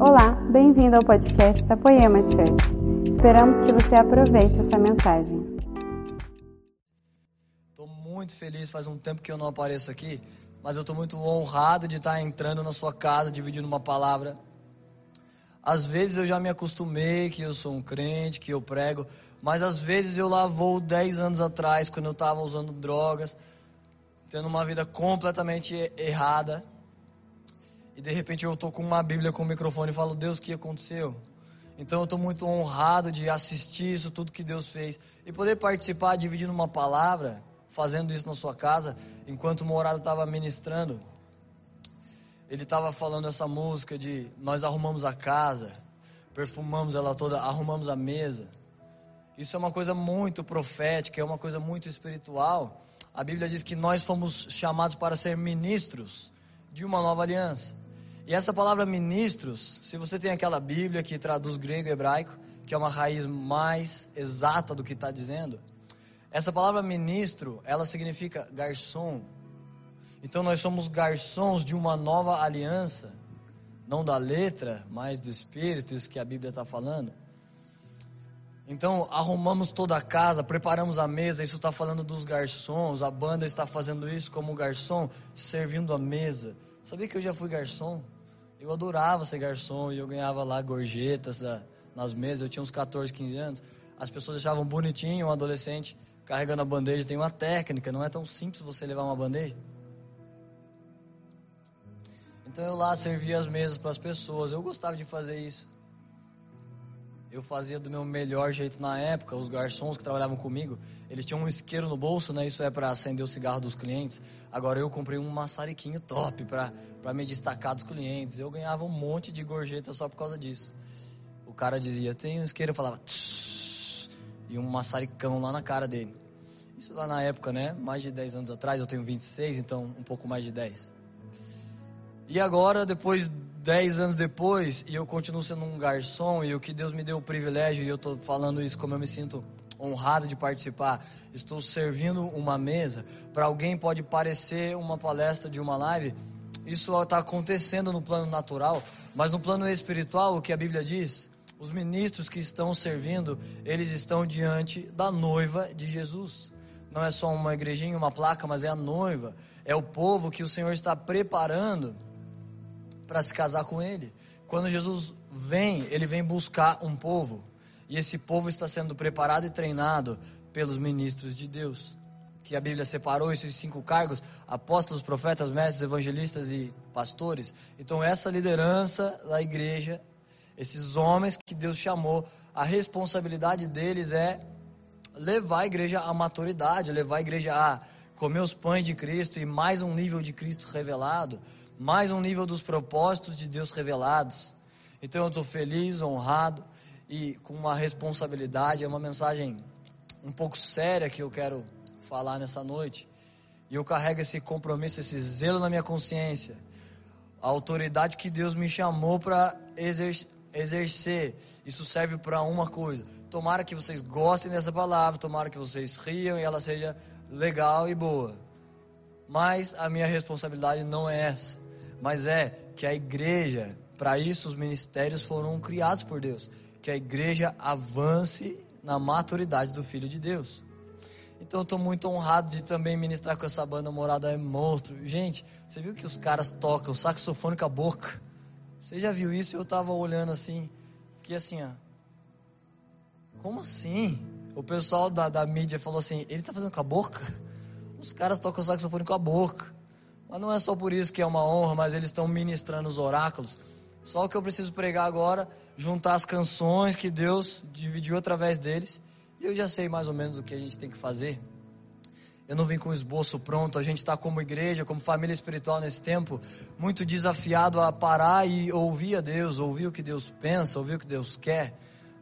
Olá, bem-vindo ao podcast da Poema Church. Esperamos que você aproveite essa mensagem. Estou muito feliz, faz um tempo que eu não apareço aqui, mas eu estou muito honrado de estar entrando na sua casa, dividindo uma palavra. Às vezes eu já me acostumei que eu sou um crente, que eu prego, mas às vezes eu lá vou 10 anos atrás, quando eu estava usando drogas, tendo uma vida completamente errada. E de repente eu estou com uma Bíblia com o microfone e falo, Deus, o que aconteceu? Então eu estou muito honrado de assistir isso, tudo que Deus fez. E poder participar, dividindo uma palavra, fazendo isso na sua casa, enquanto o morado estava ministrando. Ele estava falando essa música de nós arrumamos a casa, perfumamos ela toda, arrumamos a mesa. Isso é uma coisa muito profética, é uma coisa muito espiritual. A Bíblia diz que nós fomos chamados para ser ministros de uma nova aliança. E essa palavra ministros, se você tem aquela Bíblia que traduz grego e hebraico, que é uma raiz mais exata do que está dizendo, essa palavra ministro, ela significa garçom. Então nós somos garçons de uma nova aliança, não da letra, mas do espírito, isso que a Bíblia está falando. Então, arrumamos toda a casa, preparamos a mesa. Isso está falando dos garçons. A banda está fazendo isso como garçom, servindo a mesa. Sabia que eu já fui garçom? Eu adorava ser garçom e eu ganhava lá gorjetas nas mesas. Eu tinha uns 14, 15 anos. As pessoas achavam bonitinho um adolescente carregando a bandeja. Tem uma técnica, não é tão simples você levar uma bandeja. Então eu lá servia as mesas para as pessoas. Eu gostava de fazer isso. Eu fazia do meu melhor jeito na época. Os garçons que trabalhavam comigo, eles tinham um isqueiro no bolso, né? Isso é para acender o cigarro dos clientes. Agora eu comprei um maçariquinho top para me destacar dos clientes. Eu ganhava um monte de gorjeta só por causa disso. O cara dizia, tem um isqueiro, eu falava, e um maçaricão lá na cara dele. Isso lá na época, né? Mais de 10 anos atrás, eu tenho 26, então um pouco mais de 10. E agora, depois 10 anos depois, e eu continuo sendo um garçom, e o que Deus me deu o privilégio, e eu estou falando isso como eu me sinto honrado de participar, estou servindo uma mesa, para alguém pode parecer uma palestra de uma live, isso está acontecendo no plano natural, mas no plano espiritual, o que a Bíblia diz, os ministros que estão servindo, eles estão diante da noiva de Jesus. Não é só uma igrejinha, uma placa, mas é a noiva, é o povo que o Senhor está preparando para se casar com ele. Quando Jesus vem, ele vem buscar um povo. E esse povo está sendo preparado e treinado pelos ministros de Deus. Que a Bíblia separou esses cinco cargos: apóstolos, profetas, mestres, evangelistas e pastores. Então, essa liderança da igreja, esses homens que Deus chamou, a responsabilidade deles é levar a igreja à maturidade, levar a igreja a comer os pães de Cristo e mais um nível de Cristo revelado mais um nível dos propósitos de Deus revelados. Então eu estou feliz, honrado e com uma responsabilidade. É uma mensagem um pouco séria que eu quero falar nessa noite. E eu carrego esse compromisso, esse zelo na minha consciência. A autoridade que Deus me chamou para exer exercer. Isso serve para uma coisa. Tomara que vocês gostem dessa palavra, tomara que vocês riam e ela seja legal e boa. Mas a minha responsabilidade não é essa mas é que a igreja, para isso os ministérios foram criados por Deus, que a igreja avance na maturidade do Filho de Deus. Então estou muito honrado de também ministrar com essa banda Morada é Monstro. Gente, você viu que os caras tocam saxofone com a boca? Você já viu isso? Eu estava olhando assim, fiquei assim, ó. Como assim? O pessoal da, da mídia falou assim: ele está fazendo com a boca? Os caras tocam saxofone com a boca. Mas não é só por isso que é uma honra, mas eles estão ministrando os oráculos. Só o que eu preciso pregar agora, juntar as canções que Deus dividiu através deles, e eu já sei mais ou menos o que a gente tem que fazer. Eu não vim com esboço pronto, a gente está como igreja, como família espiritual nesse tempo, muito desafiado a parar e ouvir a Deus, ouvir o que Deus pensa, ouvir o que Deus quer.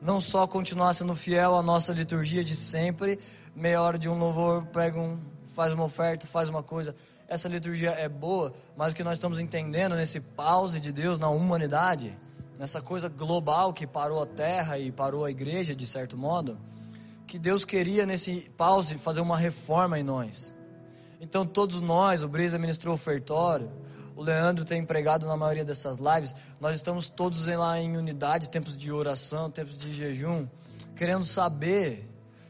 Não só continuar sendo fiel à nossa liturgia de sempre, meia hora de um louvor, pega um, faz uma oferta, faz uma coisa essa liturgia é boa, mas o que nós estamos entendendo nesse pause de Deus na humanidade, nessa coisa global que parou a terra e parou a igreja de certo modo, que Deus queria nesse pause fazer uma reforma em nós. Então todos nós, o Brisa ministrou ofertório, o Leandro tem pregado na maioria dessas lives, nós estamos todos lá em unidade, tempos de oração, tempos de jejum, querendo saber,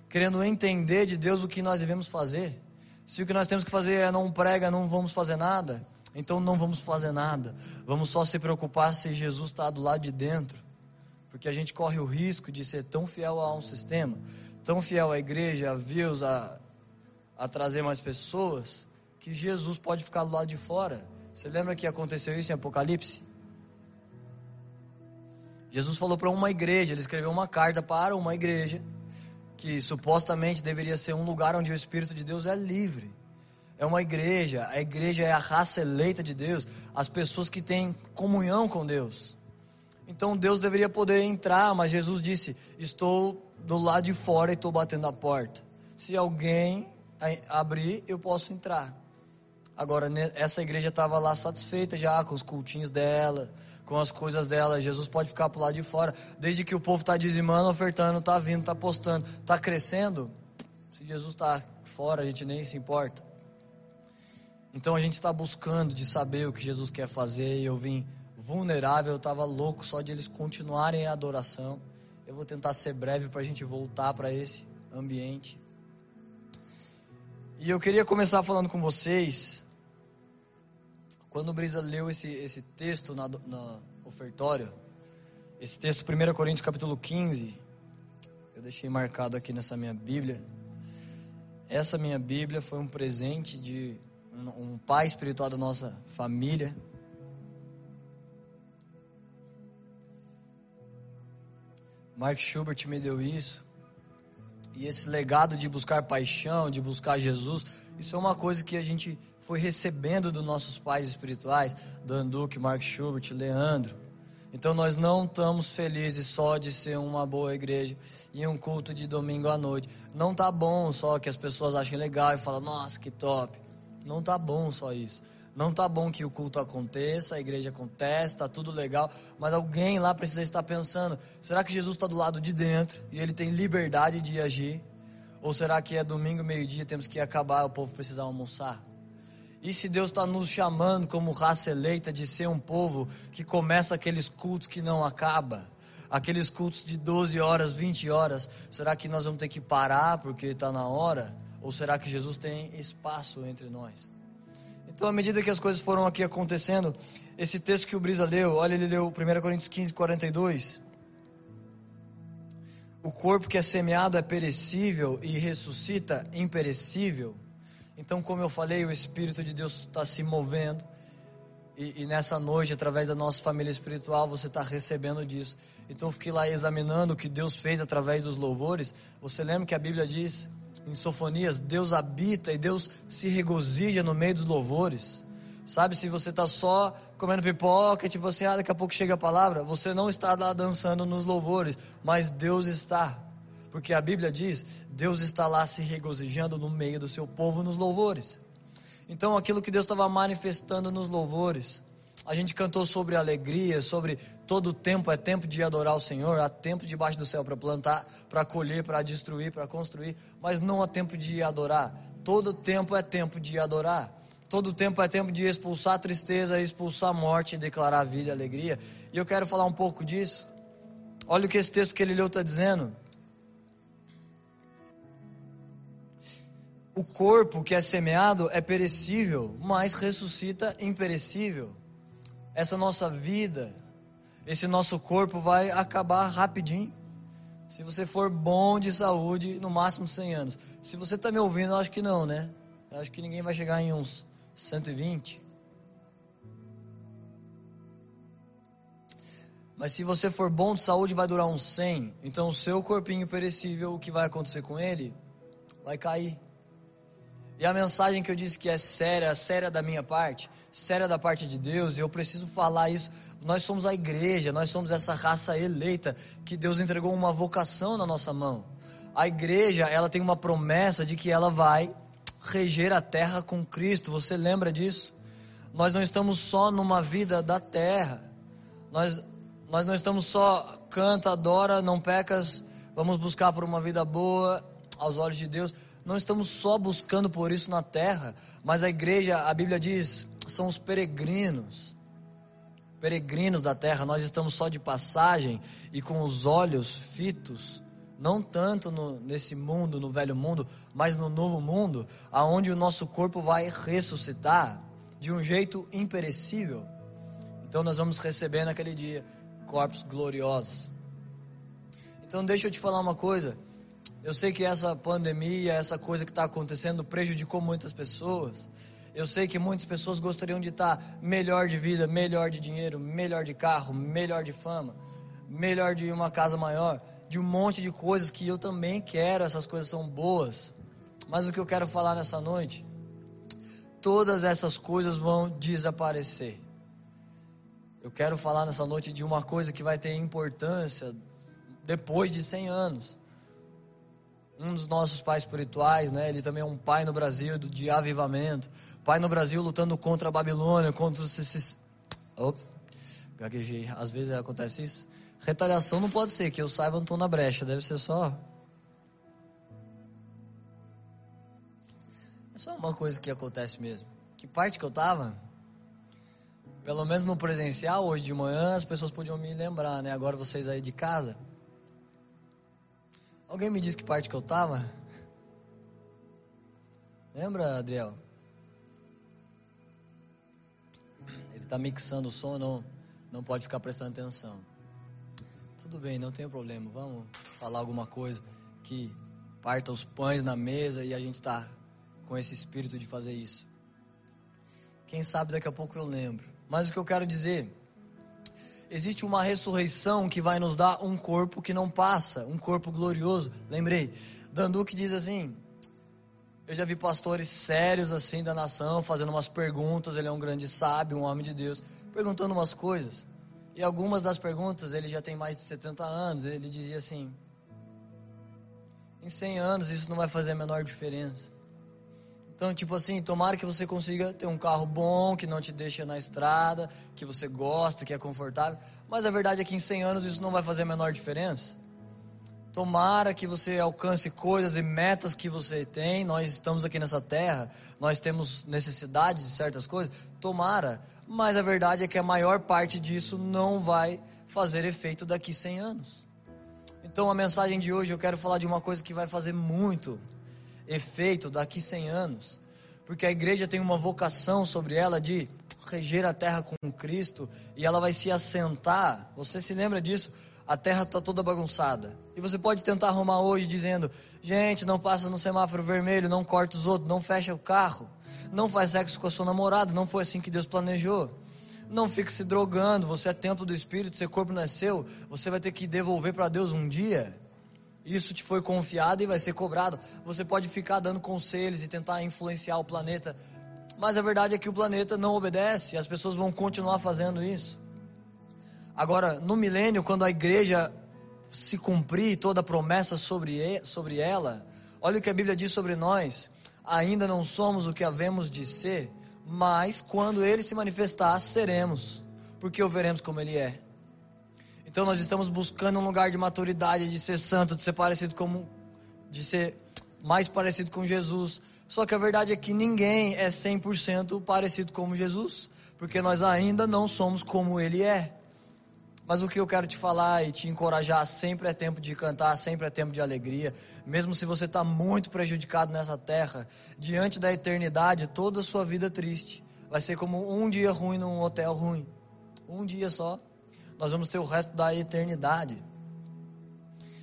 querendo entender de Deus o que nós devemos fazer. Se o que nós temos que fazer é não prega, não vamos fazer nada, então não vamos fazer nada. Vamos só se preocupar se Jesus está do lado de dentro. Porque a gente corre o risco de ser tão fiel a um sistema, tão fiel à igreja, a views, a, a trazer mais pessoas, que Jesus pode ficar do lado de fora. Você lembra que aconteceu isso em Apocalipse? Jesus falou para uma igreja, ele escreveu uma carta para uma igreja, que supostamente deveria ser um lugar onde o Espírito de Deus é livre. É uma igreja, a igreja é a raça eleita de Deus, as pessoas que têm comunhão com Deus. Então Deus deveria poder entrar, mas Jesus disse: Estou do lado de fora e estou batendo a porta. Se alguém abrir, eu posso entrar. Agora, essa igreja estava lá satisfeita já com os cultinhos dela, com as coisas dela. Jesus pode ficar para lado de fora. Desde que o povo está dizimando, ofertando, está vindo, está postando, está crescendo. Se Jesus está fora, a gente nem se importa. Então a gente está buscando de saber o que Jesus quer fazer. E eu vim vulnerável, eu estava louco só de eles continuarem a adoração. Eu vou tentar ser breve para a gente voltar para esse ambiente. E eu queria começar falando com vocês. Quando o Brisa leu esse, esse texto na, na ofertório, esse texto, 1 Coríntios capítulo 15, eu deixei marcado aqui nessa minha Bíblia. Essa minha Bíblia foi um presente de um, um pai espiritual da nossa família. Mark Schubert me deu isso. E esse legado de buscar paixão, de buscar Jesus, isso é uma coisa que a gente foi recebendo dos nossos pais espirituais, Dan Duque, Mark Schubert, Leandro. Então nós não estamos felizes só de ser uma boa igreja e um culto de domingo à noite. Não tá bom só que as pessoas achem legal e falam, nossa, que top. Não tá bom só isso. Não tá bom que o culto aconteça, a igreja acontece, tá tudo legal, mas alguém lá precisa estar pensando: será que Jesus está do lado de dentro e ele tem liberdade de agir? Ou será que é domingo, meio-dia, temos que acabar, o povo precisa almoçar? E se Deus está nos chamando como raça eleita de ser um povo que começa aqueles cultos que não acaba, aqueles cultos de 12 horas, 20 horas, será que nós vamos ter que parar porque está na hora? Ou será que Jesus tem espaço entre nós? Então, à medida que as coisas foram aqui acontecendo, esse texto que o Brisa leu, olha, ele leu 1 Coríntios 15, 42. O corpo que é semeado é perecível e ressuscita imperecível. Então, como eu falei, o Espírito de Deus está se movendo. E, e, nessa noite, através da nossa família espiritual, você está recebendo disso. Então, eu fiquei lá examinando o que Deus fez através dos louvores. Você lembra que a Bíblia diz em Sofonias, Deus habita e Deus se regozija no meio dos louvores. Sabe, se você está só comendo pipoca tipo assim, ah, daqui a pouco chega a palavra, você não está lá dançando nos louvores, mas Deus está. Porque a Bíblia diz, Deus está lá se regozijando no meio do seu povo nos louvores. Então aquilo que Deus estava manifestando nos louvores, a gente cantou sobre alegria, sobre todo tempo é tempo de adorar o Senhor, há tempo debaixo do céu para plantar, para colher, para destruir, para construir, mas não há tempo de adorar. Todo tempo é tempo de adorar. Todo tempo é tempo de expulsar a tristeza, expulsar a morte e declarar a vida e alegria. E eu quero falar um pouco disso. Olha o que esse texto que ele leu está dizendo. O corpo que é semeado é perecível, mas ressuscita imperecível essa nossa vida, esse nosso corpo vai acabar rapidinho. Se você for bom de saúde, no máximo 100 anos. Se você está me ouvindo, eu acho que não, né? Eu acho que ninguém vai chegar em uns 120. Mas se você for bom de saúde, vai durar uns 100. Então, o seu corpinho perecível, o que vai acontecer com ele? Vai cair. E a mensagem que eu disse que é séria, séria da minha parte, séria da parte de Deus, e eu preciso falar isso. Nós somos a igreja, nós somos essa raça eleita que Deus entregou uma vocação na nossa mão. A igreja, ela tem uma promessa de que ela vai reger a terra com Cristo. Você lembra disso? Nós não estamos só numa vida da terra. Nós, nós não estamos só canta, adora, não pecas, vamos buscar por uma vida boa aos olhos de Deus. Não estamos só buscando por isso na terra, mas a igreja, a Bíblia diz são os peregrinos. Peregrinos da terra, nós estamos só de passagem e com os olhos fitos, não tanto no, nesse mundo, no velho mundo, mas no novo mundo, aonde o nosso corpo vai ressuscitar de um jeito imperecível. Então nós vamos receber naquele dia corpos gloriosos. Então deixa eu te falar uma coisa. Eu sei que essa pandemia, essa coisa que está acontecendo prejudicou muitas pessoas. Eu sei que muitas pessoas gostariam de estar melhor de vida, melhor de dinheiro, melhor de carro, melhor de fama, melhor de uma casa maior, de um monte de coisas que eu também quero, essas coisas são boas. Mas o que eu quero falar nessa noite, todas essas coisas vão desaparecer. Eu quero falar nessa noite de uma coisa que vai ter importância depois de 100 anos. Um dos nossos pais espirituais, né? Ele também é um pai no Brasil de avivamento. Pai no Brasil lutando contra a Babilônia, contra os. Opa, gaguejei. Às vezes acontece isso. Retaliação não pode ser, que eu saiba, não estou na brecha. Deve ser só. É só uma coisa que acontece mesmo. Que parte que eu tava? Pelo menos no presencial, hoje de manhã, as pessoas podiam me lembrar, né? Agora vocês aí de casa. Alguém me disse que parte que eu tava? Lembra, Adriel? Ele está mixando o som, não, não pode ficar prestando atenção. Tudo bem, não tem problema. Vamos falar alguma coisa que parta os pães na mesa e a gente está com esse espírito de fazer isso. Quem sabe daqui a pouco eu lembro. Mas o que eu quero dizer existe uma ressurreição que vai nos dar um corpo que não passa, um corpo glorioso. Lembrei, Danduque diz assim: eu já vi pastores sérios assim da nação fazendo umas perguntas. Ele é um grande sábio, um homem de Deus, perguntando umas coisas. E algumas das perguntas, ele já tem mais de 70 anos. Ele dizia assim: em 100 anos isso não vai fazer a menor diferença. Então, tipo assim, tomara que você consiga ter um carro bom, que não te deixa na estrada, que você gosta, que é confortável. Mas a verdade é que em 100 anos isso não vai fazer a menor diferença. Tomara que você alcance coisas e metas que você tem. Nós estamos aqui nessa terra, nós temos necessidade de certas coisas. Tomara. Mas a verdade é que a maior parte disso não vai fazer efeito daqui 100 anos. Então, a mensagem de hoje eu quero falar de uma coisa que vai fazer muito efeito daqui 100 anos, porque a igreja tem uma vocação sobre ela de reger a terra com Cristo e ela vai se assentar. Você se lembra disso? A terra está toda bagunçada. E você pode tentar arrumar hoje dizendo: gente, não passa no semáforo vermelho, não corta os outros, não fecha o carro, não faz sexo com a sua namorada, não foi assim que Deus planejou. Não fique se drogando, você é templo do Espírito, seu corpo não é seu, você vai ter que devolver para Deus um dia isso te foi confiado e vai ser cobrado. Você pode ficar dando conselhos e tentar influenciar o planeta, mas a verdade é que o planeta não obedece, as pessoas vão continuar fazendo isso. Agora, no milênio, quando a igreja se cumprir toda a promessa sobre, sobre ela, olha o que a Bíblia diz sobre nós: ainda não somos o que havemos de ser, mas quando ele se manifestar, seremos, porque o veremos como ele é. Então nós estamos buscando um lugar de maturidade, de ser santo, de ser parecido como de ser mais parecido com Jesus. Só que a verdade é que ninguém é 100% parecido com Jesus, porque nós ainda não somos como ele é. Mas o que eu quero te falar e te encorajar, sempre é tempo de cantar, sempre é tempo de alegria. Mesmo se você está muito prejudicado nessa terra, diante da eternidade, toda a sua vida triste vai ser como um dia ruim num hotel ruim. Um dia só nós vamos ter o resto da eternidade.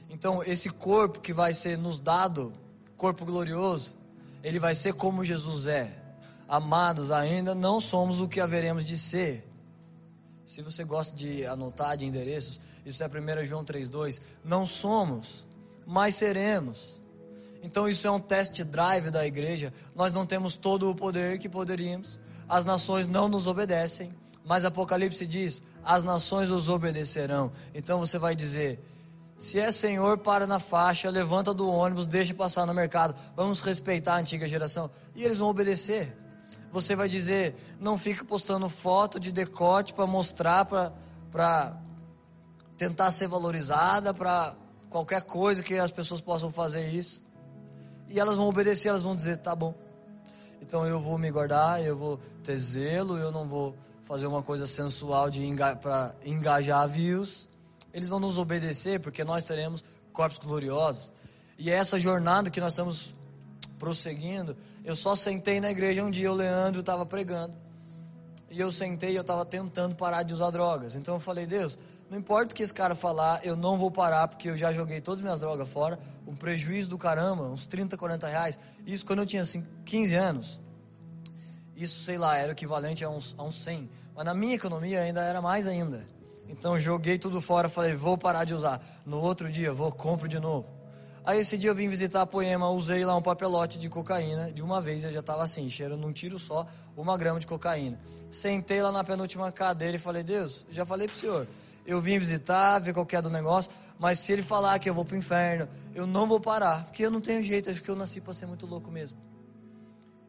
Então, esse corpo que vai ser nos dado, corpo glorioso, ele vai ser como Jesus é. Amados, ainda não somos o que haveremos de ser. Se você gosta de anotar de endereços, isso é 1 João 3,2. Não somos, mas seremos. Então isso é um test drive da igreja. Nós não temos todo o poder que poderíamos. As nações não nos obedecem. Mas Apocalipse diz: as nações os obedecerão. Então você vai dizer: se é Senhor, para na faixa, levanta do ônibus, deixa passar no mercado. Vamos respeitar a antiga geração. E eles vão obedecer. Você vai dizer: não fica postando foto de decote para mostrar, para tentar ser valorizada, para qualquer coisa que as pessoas possam fazer isso. E elas vão obedecer, elas vão dizer: tá bom. Então eu vou me guardar, eu vou ter zelo, eu não vou fazer uma coisa sensual enga para engajar views. Eles vão nos obedecer porque nós teremos corpos gloriosos. E é essa jornada que nós estamos prosseguindo. Eu só sentei na igreja um dia, o Leandro estava pregando. E eu sentei e eu estava tentando parar de usar drogas. Então eu falei, Deus, não importa o que esse cara falar, eu não vou parar, porque eu já joguei todas as minhas drogas fora. Um prejuízo do caramba, uns 30, 40 reais. Isso quando eu tinha assim, 15 anos. Isso, sei lá, era equivalente a uns, a uns 100. Mas na minha economia ainda era mais ainda. Então joguei tudo fora, falei, vou parar de usar. No outro dia, vou, compro de novo. Aí esse dia eu vim visitar a Poema, usei lá um papelote de cocaína. De uma vez eu já estava assim, cheirando um tiro só, uma grama de cocaína. Sentei lá na penúltima cadeira e falei, Deus, já falei pro senhor, eu vim visitar, ver qual que é do negócio, mas se ele falar que eu vou pro inferno, eu não vou parar, porque eu não tenho jeito, acho que eu nasci para ser muito louco mesmo.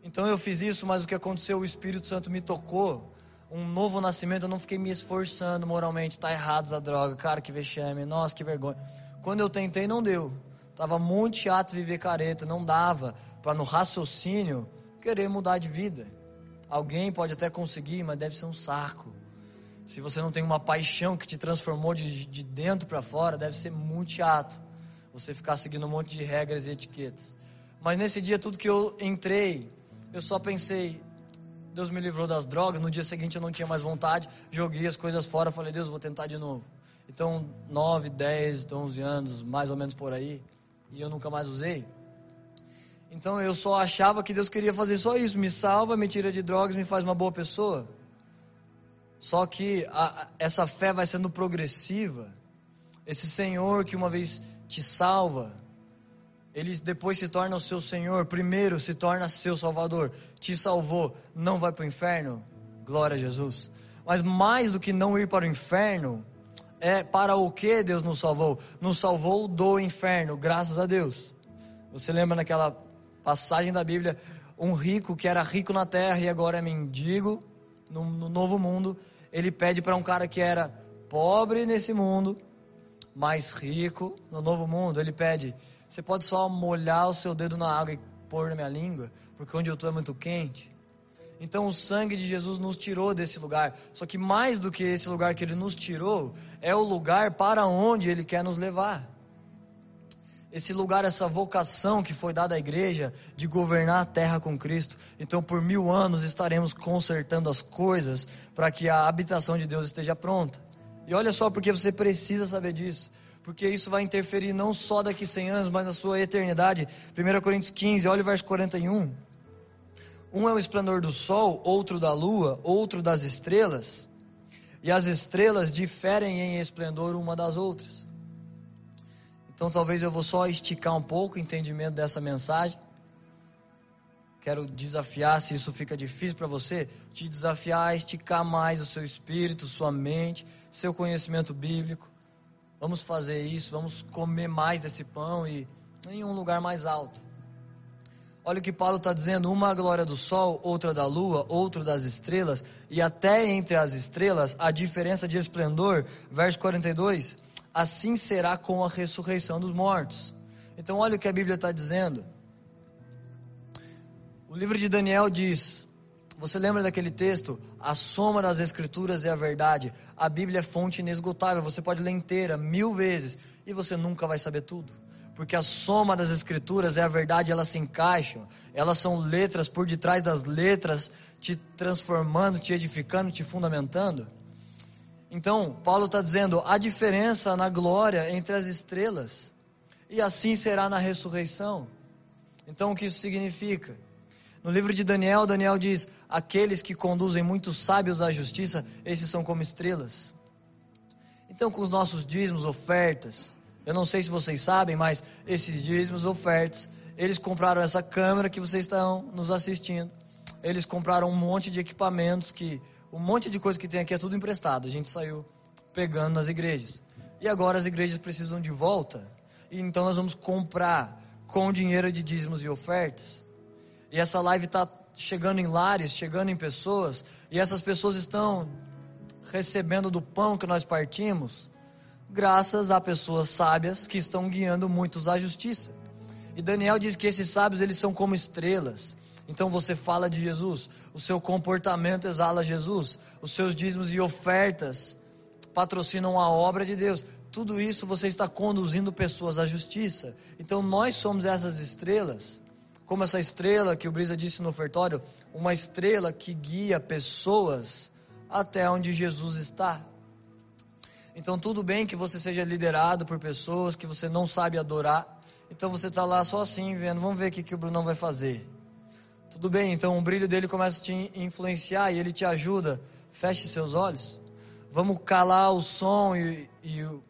Então eu fiz isso, mas o que aconteceu, o Espírito Santo me tocou, um novo nascimento, eu não fiquei me esforçando moralmente, tá errado a droga, cara, que vexame, nossa, que vergonha. Quando eu tentei, não deu. Tava muito chato viver careta, não dava para no raciocínio querer mudar de vida. Alguém pode até conseguir, mas deve ser um saco. Se você não tem uma paixão que te transformou de, de dentro para fora, deve ser muito chato. Você ficar seguindo um monte de regras e etiquetas. Mas nesse dia, tudo que eu entrei, eu só pensei, Deus me livrou das drogas. No dia seguinte eu não tinha mais vontade, joguei as coisas fora, falei, Deus, vou tentar de novo. Então, 9, 10, 11 anos, mais ou menos por aí e eu nunca mais usei. Então eu só achava que Deus queria fazer só isso, me salva, me tira de drogas, me faz uma boa pessoa. Só que a, essa fé vai sendo progressiva. Esse Senhor que uma vez te salva, ele depois se torna o seu Senhor, primeiro se torna seu Salvador, te salvou, não vai para o inferno, glória a Jesus. Mas mais do que não ir para o inferno, é para o que Deus nos salvou? Nos salvou do inferno, graças a Deus. Você lembra naquela passagem da Bíblia, um rico que era rico na terra e agora é mendigo no, no novo mundo, ele pede para um cara que era pobre nesse mundo, mais rico no novo mundo, ele pede: você pode só molhar o seu dedo na água e pôr na minha língua, porque onde eu estou é muito quente. Então o sangue de Jesus nos tirou desse lugar. Só que mais do que esse lugar que ele nos tirou, é o lugar para onde ele quer nos levar. Esse lugar, essa vocação que foi dada à igreja de governar a terra com Cristo. Então, por mil anos estaremos consertando as coisas para que a habitação de Deus esteja pronta. E olha só porque você precisa saber disso. Porque isso vai interferir não só daqui 100 anos, mas na sua eternidade. 1 Coríntios 15, olha o verso 41. Um é o esplendor do sol, outro da lua, outro das estrelas. E as estrelas diferem em esplendor uma das outras. Então talvez eu vou só esticar um pouco o entendimento dessa mensagem. Quero desafiar, se isso fica difícil para você, te desafiar a esticar mais o seu espírito, sua mente, seu conhecimento bíblico. Vamos fazer isso, vamos comer mais desse pão e em um lugar mais alto. Olha o que Paulo está dizendo: uma a glória do sol, outra da lua, outra das estrelas, e até entre as estrelas a diferença de esplendor. Verso 42: Assim será com a ressurreição dos mortos. Então, olha o que a Bíblia está dizendo. O livro de Daniel diz: Você lembra daquele texto? A soma das Escrituras é a verdade. A Bíblia é fonte inesgotável. Você pode ler inteira mil vezes e você nunca vai saber tudo porque a soma das escrituras é a verdade, elas se encaixam, elas são letras por detrás das letras, te transformando, te edificando, te fundamentando. Então, Paulo está dizendo: a diferença na glória entre as estrelas, e assim será na ressurreição. Então, o que isso significa? No livro de Daniel, Daniel diz: aqueles que conduzem muitos sábios à justiça, esses são como estrelas. Então, com os nossos dízimos, ofertas, eu não sei se vocês sabem, mas esses dízimos, ofertas, eles compraram essa câmera que vocês estão nos assistindo. Eles compraram um monte de equipamentos que um monte de coisa que tem aqui é tudo emprestado. A gente saiu pegando nas igrejas. E agora as igrejas precisam de volta. E então nós vamos comprar com dinheiro de dízimos e ofertas. E essa live está chegando em lares, chegando em pessoas, e essas pessoas estão recebendo do pão que nós partimos graças a pessoas sábias que estão guiando muitos à justiça. E Daniel diz que esses sábios eles são como estrelas. Então você fala de Jesus, o seu comportamento exala Jesus, os seus dízimos e ofertas patrocinam a obra de Deus. Tudo isso você está conduzindo pessoas à justiça. Então nós somos essas estrelas, como essa estrela que o Brisa disse no ofertório, uma estrela que guia pessoas até onde Jesus está. Então, tudo bem que você seja liderado por pessoas que você não sabe adorar. Então, você está lá só assim, vendo, vamos ver o que, que o Brunão vai fazer. Tudo bem, então o brilho dele começa a te influenciar e ele te ajuda. Feche seus olhos. Vamos calar o som e, e o,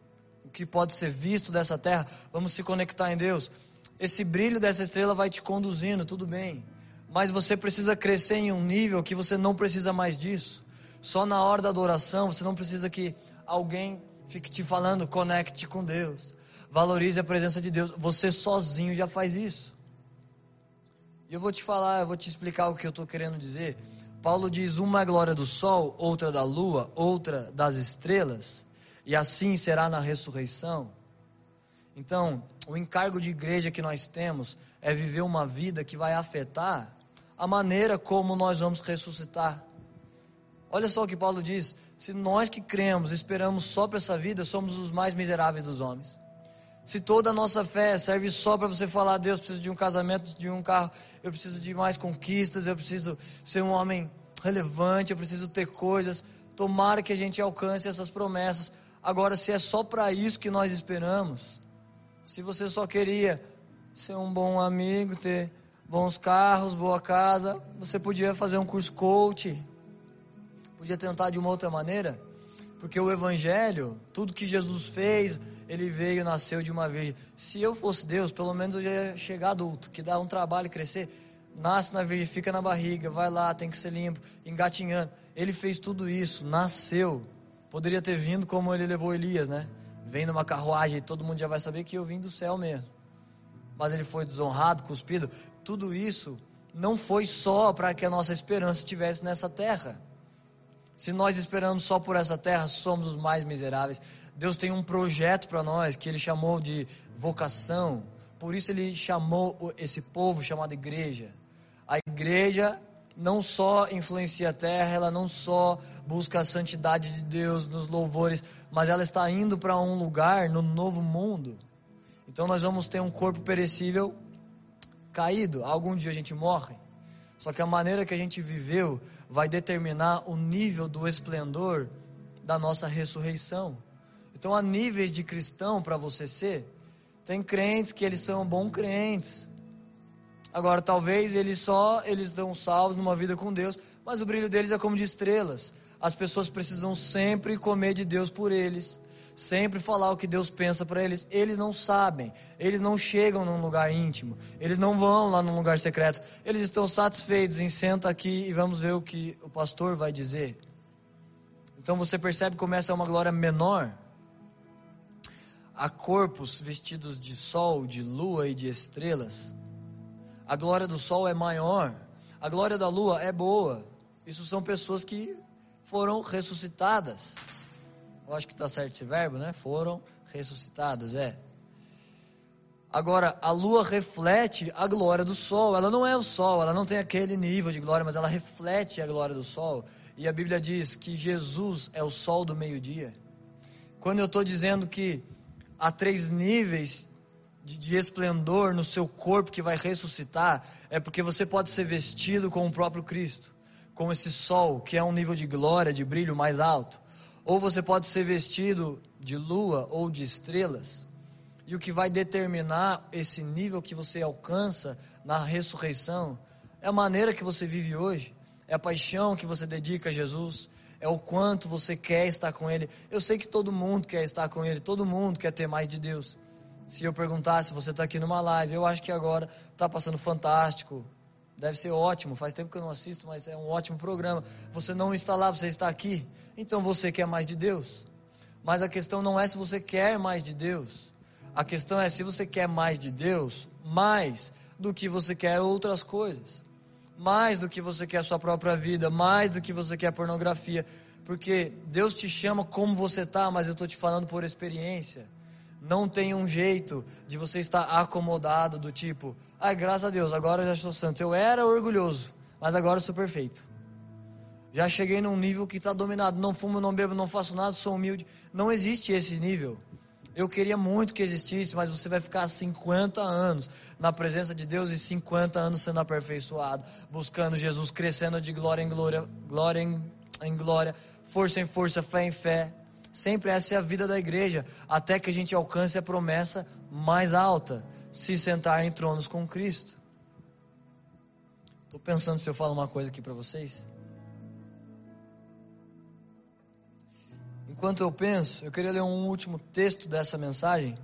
o que pode ser visto dessa terra. Vamos se conectar em Deus. Esse brilho dessa estrela vai te conduzindo, tudo bem. Mas você precisa crescer em um nível que você não precisa mais disso. Só na hora da adoração, você não precisa que alguém fique te falando, conecte com Deus, valorize a presença de Deus. Você sozinho já faz isso. E eu vou te falar, eu vou te explicar o que eu estou querendo dizer. Paulo diz: uma é glória do sol, outra da lua, outra das estrelas, e assim será na ressurreição. Então, o encargo de igreja que nós temos é viver uma vida que vai afetar a maneira como nós vamos ressuscitar. Olha só o que Paulo diz: se nós que cremos, esperamos só para essa vida, somos os mais miseráveis dos homens. Se toda a nossa fé serve só para você falar, Deus, preciso de um casamento, de um carro, eu preciso de mais conquistas, eu preciso ser um homem relevante, eu preciso ter coisas. Tomara que a gente alcance essas promessas. Agora, se é só para isso que nós esperamos, se você só queria ser um bom amigo, ter bons carros, boa casa, você podia fazer um curso coach Podia tentar de uma outra maneira? Porque o Evangelho, tudo que Jesus fez, ele veio, nasceu de uma vez. Se eu fosse Deus, pelo menos eu já ia chegar adulto, que dá um trabalho crescer. Nasce na virgem, fica na barriga, vai lá, tem que ser limpo, engatinhando. Ele fez tudo isso, nasceu. Poderia ter vindo como ele levou Elias, né? Vem numa carruagem e todo mundo já vai saber que eu vim do céu mesmo. Mas ele foi desonrado, cuspido. Tudo isso não foi só para que a nossa esperança estivesse nessa terra. Se nós esperamos só por essa terra, somos os mais miseráveis. Deus tem um projeto para nós que Ele chamou de vocação. Por isso Ele chamou esse povo chamado igreja. A igreja não só influencia a terra, ela não só busca a santidade de Deus nos louvores, mas ela está indo para um lugar no novo mundo. Então nós vamos ter um corpo perecível caído. Algum dia a gente morre. Só que a maneira que a gente viveu vai determinar o nível do esplendor da nossa ressurreição. Então há níveis de cristão para você ser. Tem crentes que eles são bons crentes. Agora talvez eles só eles dão salvos numa vida com Deus, mas o brilho deles é como de estrelas. As pessoas precisam sempre comer de Deus por eles sempre falar o que Deus pensa para eles. Eles não sabem, eles não chegam num lugar íntimo, eles não vão lá num lugar secreto. Eles estão satisfeitos em senta aqui e vamos ver o que o pastor vai dizer. Então você percebe como essa é uma glória menor. Há corpos vestidos de sol, de lua e de estrelas. A glória do sol é maior. A glória da lua é boa. Isso são pessoas que foram ressuscitadas. Eu acho que está certo esse verbo, né? Foram ressuscitadas, é. Agora, a lua reflete a glória do sol. Ela não é o sol, ela não tem aquele nível de glória, mas ela reflete a glória do sol. E a Bíblia diz que Jesus é o sol do meio-dia. Quando eu estou dizendo que há três níveis de, esplendor no seu corpo que vai ressuscitar, é porque você pode ser vestido com o próprio Cristo, com esse sol, que é um nível de glória, de brilho mais alto. Ou você pode ser vestido de lua ou de estrelas. E o que vai determinar esse nível que você alcança na ressurreição é a maneira que você vive hoje, é a paixão que você dedica a Jesus, é o quanto você quer estar com Ele. Eu sei que todo mundo quer estar com Ele, todo mundo quer ter mais de Deus. Se eu perguntasse, você está aqui numa live, eu acho que agora está passando fantástico, Deve ser ótimo, faz tempo que eu não assisto, mas é um ótimo programa. Você não está lá, você está aqui. Então você quer mais de Deus. Mas a questão não é se você quer mais de Deus. A questão é se você quer mais de Deus, mais do que você quer outras coisas. Mais do que você quer a sua própria vida, mais do que você quer pornografia. Porque Deus te chama como você está, mas eu estou te falando por experiência. Não tem um jeito de você estar acomodado do tipo, Ai, graças a Deus, agora eu já sou santo. Eu era orgulhoso, mas agora eu sou perfeito. Já cheguei num nível que está dominado. Não fumo, não bebo, não faço nada, sou humilde. Não existe esse nível. Eu queria muito que existisse, mas você vai ficar 50 anos na presença de Deus e 50 anos sendo aperfeiçoado, buscando Jesus, crescendo de glória em glória, glória em, em glória, força em força, fé em fé. Sempre essa é a vida da igreja, até que a gente alcance a promessa mais alta, se sentar em tronos com Cristo. Estou pensando se eu falo uma coisa aqui para vocês. Enquanto eu penso, eu queria ler um último texto dessa mensagem.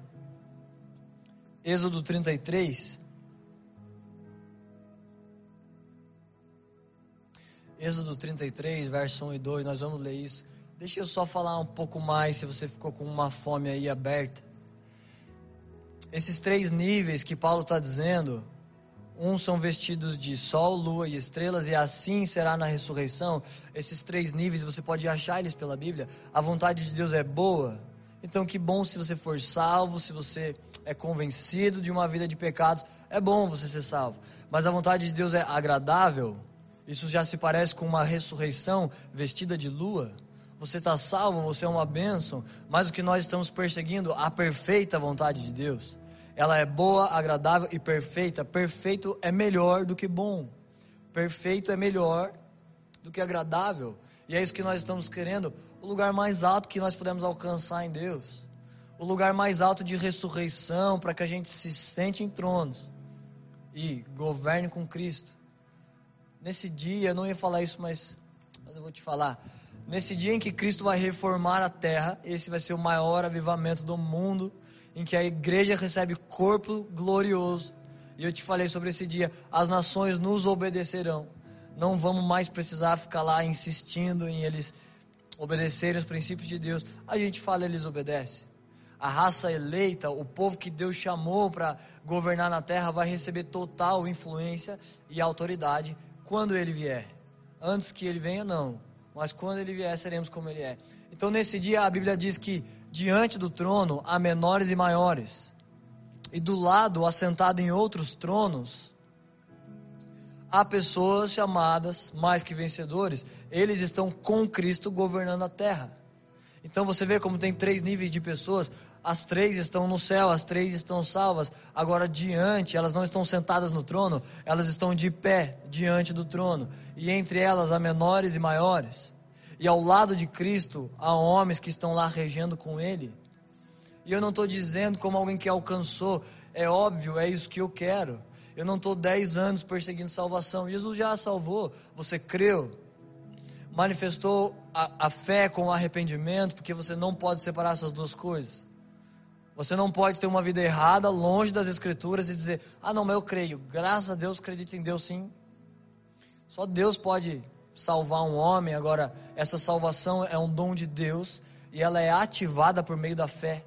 Êxodo 33. Êxodo 33, verso 1 e 2, nós vamos ler isso. Deixa eu só falar um pouco mais, se você ficou com uma fome aí aberta. Esses três níveis que Paulo está dizendo, Uns são vestidos de sol, lua e estrelas, e assim será na ressurreição. Esses três níveis você pode achar eles pela Bíblia. A vontade de Deus é boa. Então, que bom se você for salvo, se você é convencido de uma vida de pecados. É bom você ser salvo. Mas a vontade de Deus é agradável. Isso já se parece com uma ressurreição vestida de lua. Você está salvo, você é uma bênção. Mas o que nós estamos perseguindo? A perfeita vontade de Deus. Ela é boa, agradável e perfeita. Perfeito é melhor do que bom. Perfeito é melhor do que agradável. E é isso que nós estamos querendo. O lugar mais alto que nós podemos alcançar em Deus. O lugar mais alto de ressurreição para que a gente se sente em tronos e governe com Cristo. Nesse dia, eu não ia falar isso, mas, mas eu vou te falar. Nesse dia em que Cristo vai reformar a terra, esse vai ser o maior avivamento do mundo em que a igreja recebe corpo glorioso. E eu te falei sobre esse dia, as nações nos obedecerão. Não vamos mais precisar ficar lá insistindo em eles obedecerem os princípios de Deus. A gente fala, eles obedecem. A raça eleita, o povo que Deus chamou para governar na terra, vai receber total influência e autoridade quando ele vier. Antes que ele venha, não. Mas quando ele vier, seremos como ele é. Então, nesse dia, a Bíblia diz que diante do trono há menores e maiores, e do lado, assentado em outros tronos, há pessoas chamadas mais que vencedores, eles estão com Cristo governando a terra. Então você vê como tem três níveis de pessoas, as três estão no céu, as três estão salvas. Agora, diante, elas não estão sentadas no trono, elas estão de pé diante do trono. E entre elas há menores e maiores e ao lado de Cristo há homens que estão lá regendo com Ele. E eu não estou dizendo como alguém que alcançou, é óbvio, é isso que eu quero. Eu não estou dez anos perseguindo salvação. Jesus já a salvou. Você creu, manifestou a, a fé com arrependimento, porque você não pode separar essas duas coisas. Você não pode ter uma vida errada, longe das Escrituras e dizer: Ah, não, mas eu creio. Graças a Deus, acredito em Deus sim. Só Deus pode salvar um homem. Agora, essa salvação é um dom de Deus e ela é ativada por meio da fé.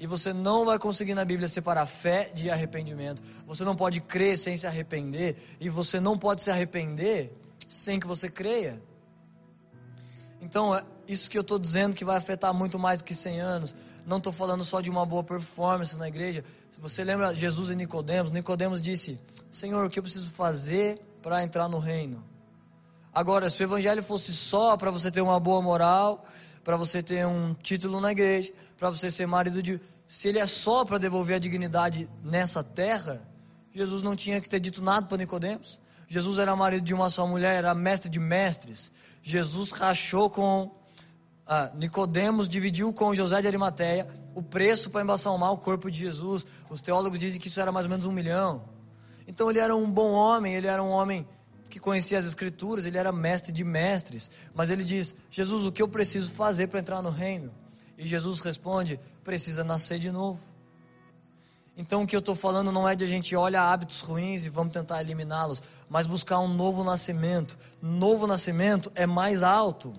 E você não vai conseguir na Bíblia separar fé de arrependimento. Você não pode crer sem se arrepender. E você não pode se arrepender sem que você creia. Então, é isso que eu estou dizendo que vai afetar muito mais do que 100 anos. Não estou falando só de uma boa performance na igreja. Se você lembra Jesus e Nicodemos, Nicodemos disse: Senhor, o que eu preciso fazer para entrar no reino? Agora, se o evangelho fosse só para você ter uma boa moral, para você ter um título na igreja, para você ser marido de. Se ele é só para devolver a dignidade nessa terra, Jesus não tinha que ter dito nada para Nicodemos. Jesus era marido de uma só mulher, era mestre de mestres. Jesus rachou com ah, Nicodemos, dividiu com José de Arimateia o preço para embalsamar o corpo de Jesus. Os teólogos dizem que isso era mais ou menos um milhão. Então ele era um bom homem, ele era um homem que conhecia as escrituras, ele era mestre de mestres, mas ele diz: Jesus, o que eu preciso fazer para entrar no reino? E Jesus responde: precisa nascer de novo. Então o que eu estou falando não é de a gente olhar hábitos ruins e vamos tentar eliminá-los, mas buscar um novo nascimento. Novo nascimento é mais alto.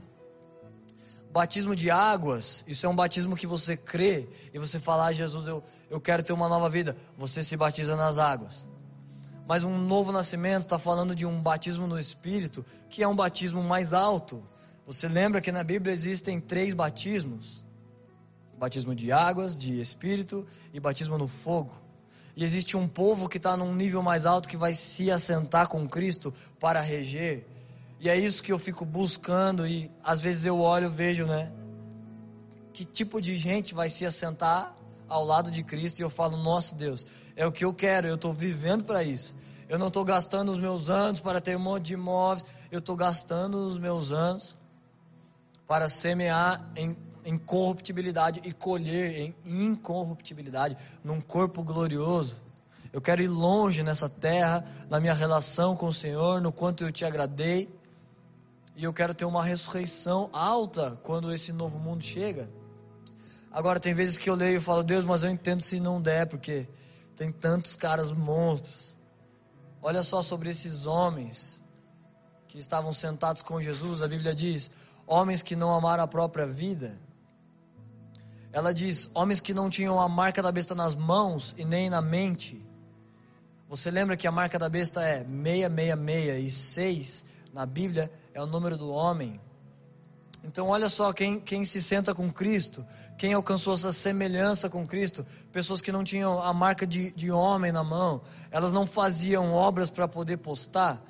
Batismo de águas, isso é um batismo que você crê e você fala, ah, Jesus, eu, eu quero ter uma nova vida. Você se batiza nas águas. Mas um novo nascimento está falando de um batismo no Espírito, que é um batismo mais alto. Você lembra que na Bíblia existem três batismos: batismo de águas, de Espírito e batismo no fogo. E existe um povo que está num nível mais alto que vai se assentar com Cristo para reger. E é isso que eu fico buscando e às vezes eu olho, vejo, né? Que tipo de gente vai se assentar ao lado de Cristo e eu falo, nossa Deus, é o que eu quero, eu estou vivendo para isso. Eu não estou gastando os meus anos para ter um monte de imóveis, eu estou gastando os meus anos para semear em, em corruptibilidade e colher em incorruptibilidade, num corpo glorioso. Eu quero ir longe nessa terra, na minha relação com o Senhor, no quanto eu te agradei. E eu quero ter uma ressurreição alta quando esse novo mundo chega. Agora, tem vezes que eu leio e falo, Deus, mas eu entendo se não der, porque tem tantos caras monstros. Olha só sobre esses homens que estavam sentados com Jesus. A Bíblia diz: homens que não amaram a própria vida. Ela diz: homens que não tinham a marca da besta nas mãos e nem na mente. Você lembra que a marca da besta é 666 e 6 na Bíblia é o número do homem. Então, olha só quem, quem se senta com Cristo, quem alcançou essa semelhança com Cristo, pessoas que não tinham a marca de, de homem na mão, elas não faziam obras para poder postar,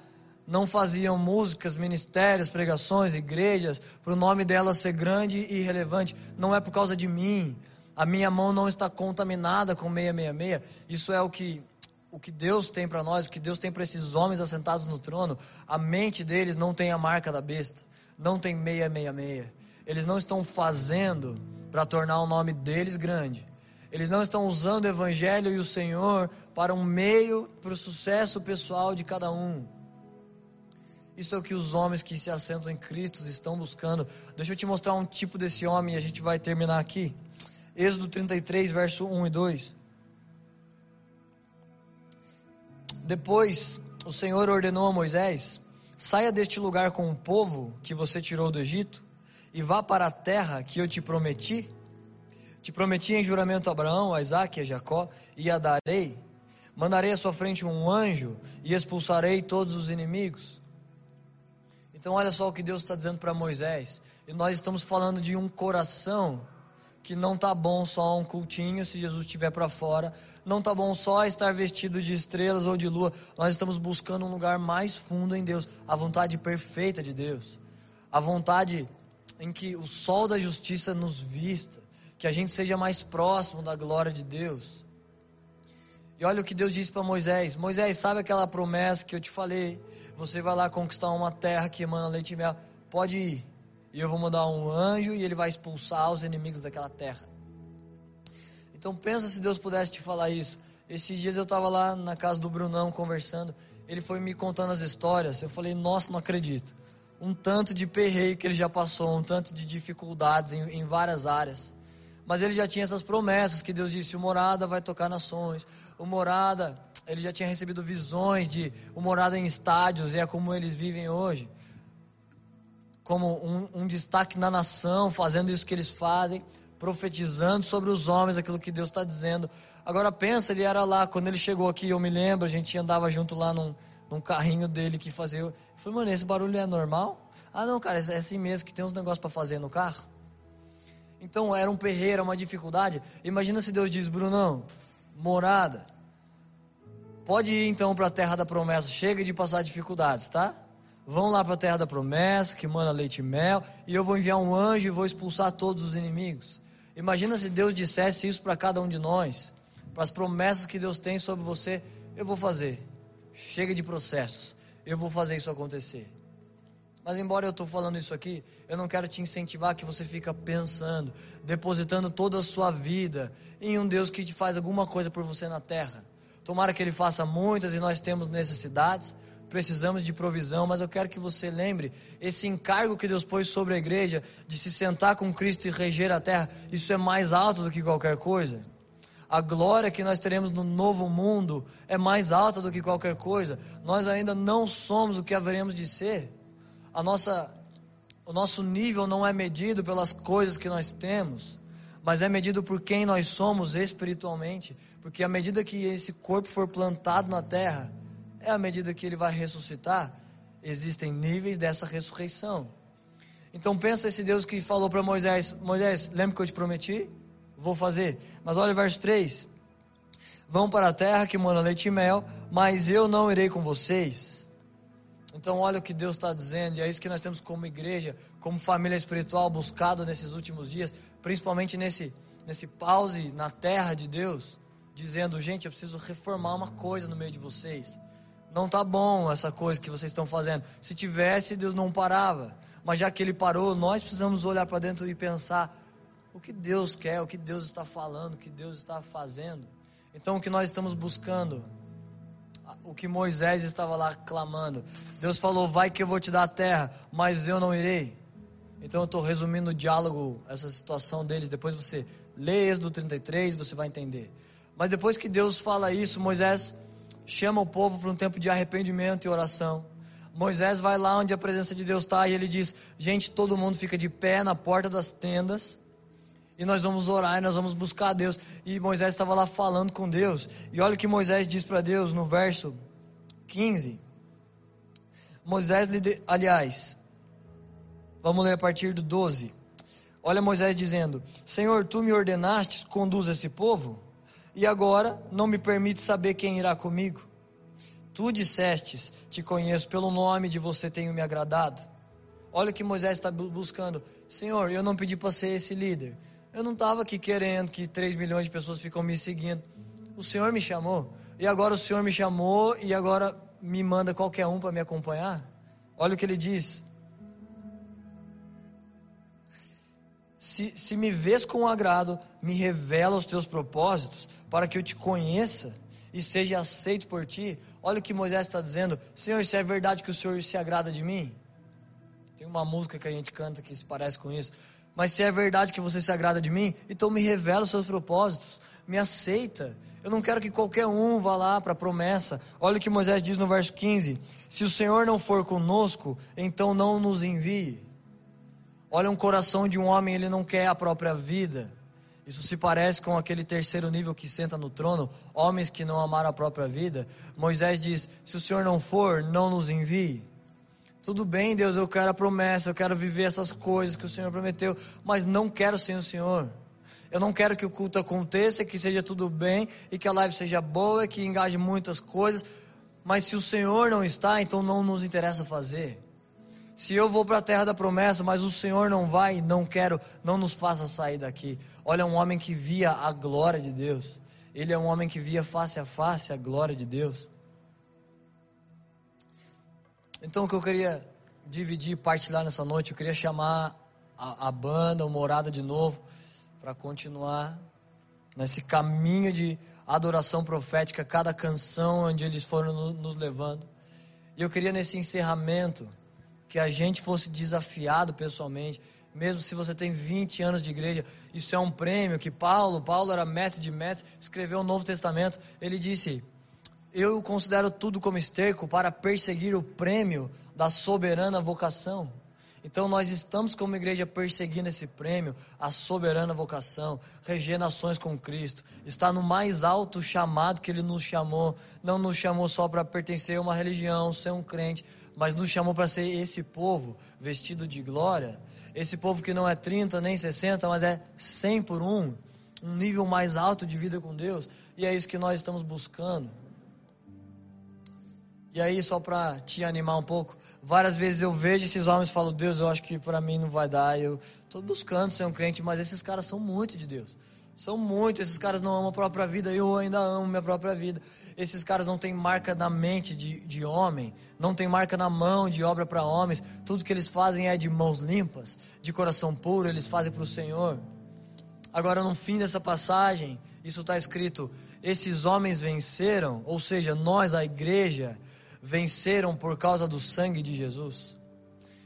não faziam músicas, ministérios, pregações, igrejas, para o nome delas ser grande e relevante. Não é por causa de mim, a minha mão não está contaminada com 666. Isso é o que o que Deus tem para nós, o que Deus tem para esses homens assentados no trono, a mente deles não tem a marca da besta, não tem 666. Eles não estão fazendo para tornar o nome deles grande. Eles não estão usando o evangelho e o Senhor para um meio para o sucesso pessoal de cada um. Isso é o que os homens que se assentam em Cristo estão buscando. Deixa eu te mostrar um tipo desse homem e a gente vai terminar aqui. Êxodo 33, verso 1 e 2. Depois o Senhor ordenou a Moisés: Saia deste lugar com o povo que você tirou do Egito e vá para a terra que eu te prometi. Te prometi em juramento a Abraão, a Isaac e a Jacó, e a darei. Mandarei à sua frente um anjo e expulsarei todos os inimigos. Então, olha só o que Deus está dizendo para Moisés. E nós estamos falando de um coração que não tá bom só um cultinho se Jesus estiver para fora, não tá bom só estar vestido de estrelas ou de lua. Nós estamos buscando um lugar mais fundo em Deus, a vontade perfeita de Deus, a vontade em que o sol da justiça nos vista, que a gente seja mais próximo da glória de Deus. E olha o que Deus disse para Moisés: Moisés, sabe aquela promessa que eu te falei? Você vai lá conquistar uma terra que emana leite e mel. Pode ir. E eu vou mandar um anjo e ele vai expulsar os inimigos daquela terra. Então pensa se Deus pudesse te falar isso. Esses dias eu estava lá na casa do Brunão conversando. Ele foi me contando as histórias. Eu falei, nossa, não acredito. Um tanto de perreio que ele já passou, um tanto de dificuldades em, em várias áreas. Mas ele já tinha essas promessas que Deus disse: o morada vai tocar nações. O morada, ele já tinha recebido visões de o morada em estádios, e é como eles vivem hoje como um, um destaque na nação, fazendo isso que eles fazem, profetizando sobre os homens aquilo que Deus está dizendo. Agora pensa, ele era lá, quando ele chegou aqui, eu me lembro, a gente andava junto lá num, num carrinho dele que fazia. Eu falei, mano, esse barulho é normal? Ah, não, cara, é assim mesmo que tem uns negócios para fazer no carro. Então era um perreiro, uma dificuldade. Imagina se Deus diz, Brunão, morada, pode ir então para a terra da promessa, chega de passar dificuldades, tá? Vão lá para a terra da promessa, que manda leite e mel, e eu vou enviar um anjo e vou expulsar todos os inimigos. Imagina se Deus dissesse isso para cada um de nós, para as promessas que Deus tem sobre você, eu vou fazer. Chega de processos, eu vou fazer isso acontecer. Mas embora eu estou falando isso aqui, eu não quero te incentivar que você fica pensando, depositando toda a sua vida em um Deus que te faz alguma coisa por você na terra. Tomara que Ele faça muitas e nós temos necessidades, precisamos de provisão, mas eu quero que você lembre esse encargo que Deus pôs sobre a igreja de se sentar com Cristo e reger a terra, isso é mais alto do que qualquer coisa. A glória que nós teremos no novo mundo é mais alta do que qualquer coisa. Nós ainda não somos o que haveremos de ser. A nossa o nosso nível não é medido pelas coisas que nós temos, mas é medido por quem nós somos espiritualmente, porque à medida que esse corpo for plantado na terra, é à medida que ele vai ressuscitar, existem níveis dessa ressurreição. Então pensa esse Deus que falou para Moisés: Moisés, lembra que eu te prometi? Vou fazer. Mas olha o verso 3. Vão para a terra que mora leite e mel, mas eu não irei com vocês. Então, olha o que Deus está dizendo, e é isso que nós temos como igreja, como família espiritual, buscado nesses últimos dias, principalmente nesse, nesse pause na terra de Deus, dizendo: gente, eu preciso reformar uma coisa no meio de vocês. Não tá bom essa coisa que vocês estão fazendo. Se tivesse, Deus não parava. Mas já que Ele parou, nós precisamos olhar para dentro e pensar o que Deus quer, o que Deus está falando, o que Deus está fazendo. Então, o que nós estamos buscando, o que Moisés estava lá clamando. Deus falou: Vai que eu vou te dar a terra, mas eu não irei. Então, eu estou resumindo o diálogo, essa situação deles. Depois você lê Êxodo 33, você vai entender. Mas depois que Deus fala isso, Moisés chama o povo para um tempo de arrependimento e oração. Moisés vai lá onde a presença de Deus está e ele diz: Gente, todo mundo fica de pé na porta das tendas e nós vamos orar e nós vamos buscar a Deus. E Moisés estava lá falando com Deus. E olha o que Moisés diz para Deus no verso 15. Moisés, aliás, vamos ler a partir do 12. Olha Moisés dizendo: Senhor, tu me ordenaste, conduz esse povo, e agora não me permite saber quem irá comigo. Tu dissestes: Te conheço pelo nome, de você tenho me agradado. Olha o que Moisés está buscando. Senhor, eu não pedi para ser esse líder. Eu não estava aqui querendo que 3 milhões de pessoas ficam me seguindo. O Senhor me chamou. E agora o Senhor me chamou e agora me manda qualquer um para me acompanhar. Olha o que ele diz. Se, se me vês com agrado, me revela os teus propósitos, para que eu te conheça e seja aceito por ti. Olha o que Moisés está dizendo: Senhor, se é verdade que o Senhor se agrada de mim. Tem uma música que a gente canta que se parece com isso. Mas se é verdade que você se agrada de mim, então me revela os seus propósitos, me aceita. Eu não quero que qualquer um vá lá para a promessa. Olha o que Moisés diz no verso 15: Se o Senhor não for conosco, então não nos envie. Olha um coração de um homem, ele não quer a própria vida. Isso se parece com aquele terceiro nível que senta no trono, homens que não amaram a própria vida. Moisés diz: Se o Senhor não for, não nos envie. Tudo bem, Deus, eu quero a promessa, eu quero viver essas coisas que o Senhor prometeu, mas não quero sem o Senhor. Eu não quero que o culto aconteça, que seja tudo bem e que a live seja boa, que engaje muitas coisas, mas se o Senhor não está, então não nos interessa fazer. Se eu vou para a terra da promessa, mas o Senhor não vai, não quero, não nos faça sair daqui. Olha, um homem que via a glória de Deus. Ele é um homem que via face a face a glória de Deus. Então, o que eu queria dividir e partilhar nessa noite, eu queria chamar a, a banda, o Morada de novo, para continuar nesse caminho de adoração profética, cada canção onde eles foram no, nos levando. E eu queria nesse encerramento que a gente fosse desafiado pessoalmente mesmo se você tem 20 anos de igreja, isso é um prêmio que Paulo, Paulo era mestre de mestre, escreveu o Novo Testamento, ele disse: "Eu considero tudo como esterco para perseguir o prêmio da soberana vocação". Então nós estamos como igreja perseguindo esse prêmio, a soberana vocação, reger nações com Cristo, está no mais alto chamado que ele nos chamou, não nos chamou só para pertencer a uma religião, ser um crente, mas nos chamou para ser esse povo vestido de glória esse povo que não é 30 nem 60, mas é 100 por um, um nível mais alto de vida com Deus, e é isso que nós estamos buscando. E aí, só para te animar um pouco, várias vezes eu vejo esses homens e falo, Deus, eu acho que para mim não vai dar, eu estou buscando ser um crente, mas esses caras são muito de Deus. São muito, esses caras não amam a própria vida, eu ainda amo minha própria vida. Esses caras não têm marca na mente de, de homem, não tem marca na mão de obra para homens. Tudo que eles fazem é de mãos limpas, de coração puro, eles fazem para o Senhor. Agora, no fim dessa passagem, isso está escrito: esses homens venceram, ou seja, nós, a igreja, venceram por causa do sangue de Jesus.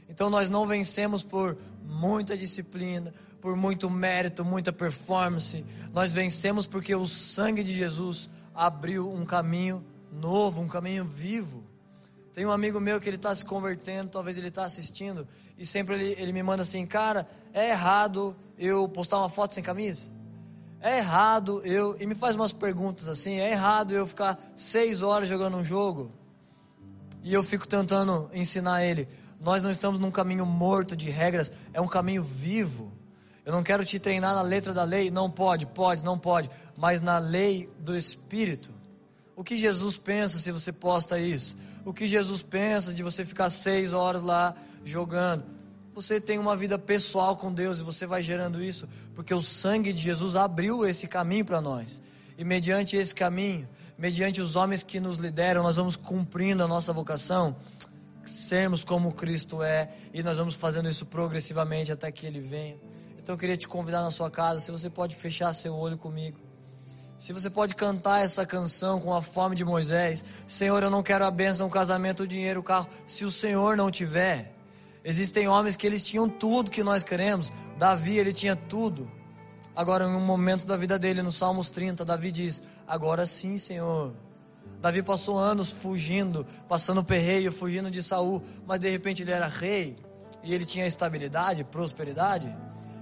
Então, nós não vencemos por muita disciplina, por muito mérito, muita performance. Nós vencemos porque o sangue de Jesus abriu um caminho novo, um caminho vivo. Tem um amigo meu que ele está se convertendo, talvez ele está assistindo, e sempre ele, ele me manda assim, cara, é errado eu postar uma foto sem camisa? É errado eu. E me faz umas perguntas assim: é errado eu ficar seis horas jogando um jogo? E eu fico tentando ensinar ele: nós não estamos num caminho morto de regras, é um caminho vivo. Eu não quero te treinar na letra da lei, não pode, pode, não pode, mas na lei do Espírito. O que Jesus pensa se você posta isso? O que Jesus pensa de você ficar seis horas lá jogando? Você tem uma vida pessoal com Deus e você vai gerando isso, porque o sangue de Jesus abriu esse caminho para nós. E mediante esse caminho, mediante os homens que nos lideram, nós vamos cumprindo a nossa vocação, sermos como Cristo é, e nós vamos fazendo isso progressivamente até que Ele venha. Então eu queria te convidar na sua casa, se você pode fechar seu olho comigo. Se você pode cantar essa canção com a fome de Moisés, Senhor, eu não quero a bênção, o casamento, o dinheiro, o carro, se o Senhor não tiver. Existem homens que eles tinham tudo que nós queremos. Davi, ele tinha tudo. Agora, em um momento da vida dele, no Salmos 30, Davi diz: Agora sim, Senhor. Davi passou anos fugindo, passando perreio, fugindo de Saul, mas de repente ele era rei e ele tinha estabilidade, prosperidade.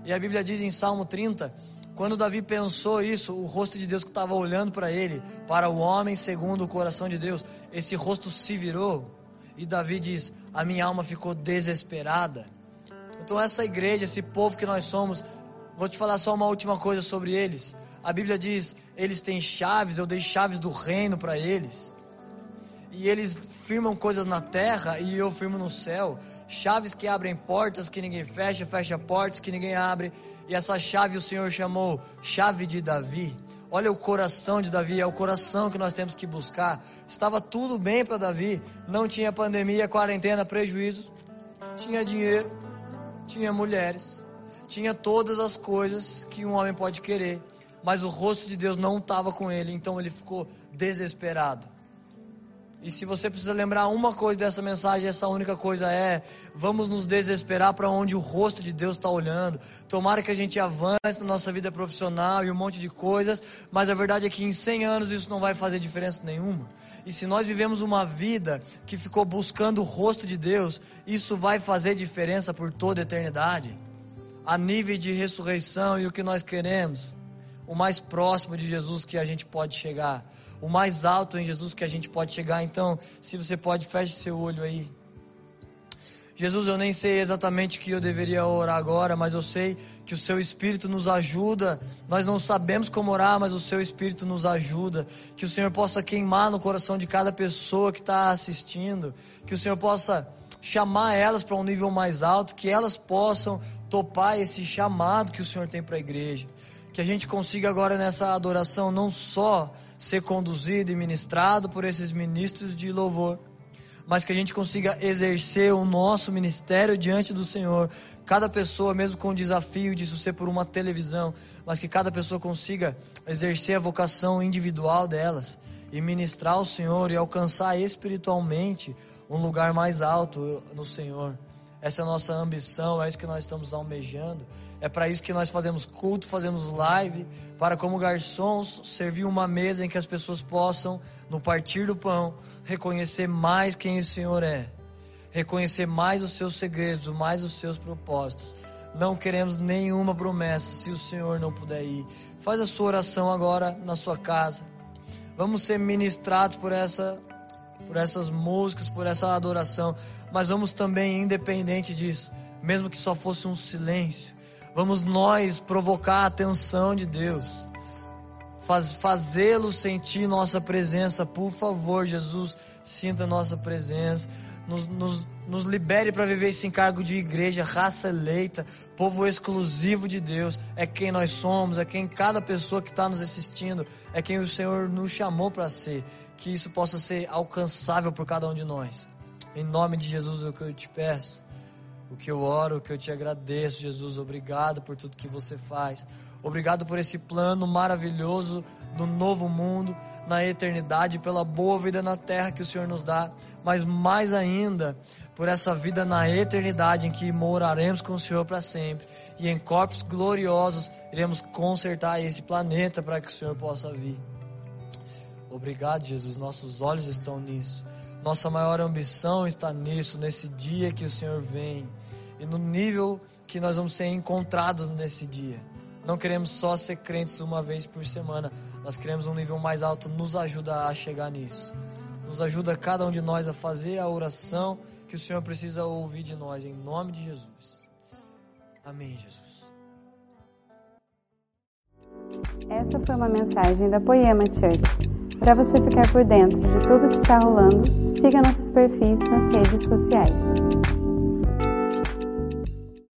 E a Bíblia diz em Salmo 30, quando Davi pensou isso, o rosto de Deus que estava olhando para ele, para o homem segundo o coração de Deus, esse rosto se virou. E Davi diz: A minha alma ficou desesperada. Então, essa igreja, esse povo que nós somos, vou te falar só uma última coisa sobre eles. A Bíblia diz: eles têm chaves, eu dei chaves do reino para eles. E eles firmam coisas na terra e eu firmo no céu chaves que abrem portas que ninguém fecha, fecha portas que ninguém abre. E essa chave o Senhor chamou chave de Davi. Olha o coração de Davi, é o coração que nós temos que buscar. Estava tudo bem para Davi, não tinha pandemia, quarentena, prejuízos, tinha dinheiro, tinha mulheres, tinha todas as coisas que um homem pode querer, mas o rosto de Deus não estava com ele, então ele ficou desesperado. E se você precisa lembrar uma coisa dessa mensagem, essa única coisa é: vamos nos desesperar para onde o rosto de Deus está olhando. Tomara que a gente avance na nossa vida profissional e um monte de coisas, mas a verdade é que em 100 anos isso não vai fazer diferença nenhuma. E se nós vivemos uma vida que ficou buscando o rosto de Deus, isso vai fazer diferença por toda a eternidade. A nível de ressurreição e o que nós queremos, o mais próximo de Jesus que a gente pode chegar o mais alto em Jesus que a gente pode chegar. Então, se você pode, feche seu olho aí. Jesus, eu nem sei exatamente o que eu deveria orar agora, mas eu sei que o seu Espírito nos ajuda. Nós não sabemos como orar, mas o seu Espírito nos ajuda. Que o Senhor possa queimar no coração de cada pessoa que está assistindo. Que o Senhor possa chamar elas para um nível mais alto. Que elas possam topar esse chamado que o Senhor tem para a igreja. Que a gente consiga agora nessa adoração não só ser conduzido e ministrado por esses ministros de louvor, mas que a gente consiga exercer o nosso ministério diante do Senhor. Cada pessoa, mesmo com o desafio disso ser por uma televisão, mas que cada pessoa consiga exercer a vocação individual delas e ministrar ao Senhor e alcançar espiritualmente um lugar mais alto no Senhor. Essa é a nossa ambição, é isso que nós estamos almejando. É para isso que nós fazemos culto, fazemos live, para como garçons servir uma mesa em que as pessoas possam, no partir do pão, reconhecer mais quem o Senhor é, reconhecer mais os seus segredos, mais os seus propósitos. Não queremos nenhuma promessa se o Senhor não puder ir. Faz a sua oração agora na sua casa. Vamos ser ministrados por essa por essas músicas, por essa adoração, mas vamos também independente disso, mesmo que só fosse um silêncio, Vamos nós provocar a atenção de Deus. Faz, Fazê-lo sentir nossa presença. Por favor, Jesus, sinta nossa presença. Nos, nos, nos libere para viver esse encargo de igreja, raça eleita, povo exclusivo de Deus. É quem nós somos, é quem cada pessoa que está nos assistindo, é quem o Senhor nos chamou para ser. Que isso possa ser alcançável por cada um de nós. Em nome de Jesus é o que eu te peço o que eu oro, o que eu te agradeço, Jesus. Obrigado por tudo que você faz. Obrigado por esse plano maravilhoso no novo mundo, na eternidade, pela boa vida na terra que o Senhor nos dá, mas mais ainda por essa vida na eternidade em que moraremos com o Senhor para sempre e em corpos gloriosos iremos consertar esse planeta para que o Senhor possa vir. Obrigado, Jesus. Nossos olhos estão nisso. Nossa maior ambição está nisso, nesse dia que o Senhor vem e no nível que nós vamos ser encontrados nesse dia. Não queremos só ser crentes uma vez por semana, nós queremos um nível mais alto. Nos ajuda a chegar nisso. Nos ajuda cada um de nós a fazer a oração que o Senhor precisa ouvir de nós, em nome de Jesus. Amém, Jesus. Essa foi uma mensagem da Poema Church. Para você ficar por dentro de tudo que está rolando, siga nossos perfis nas redes sociais.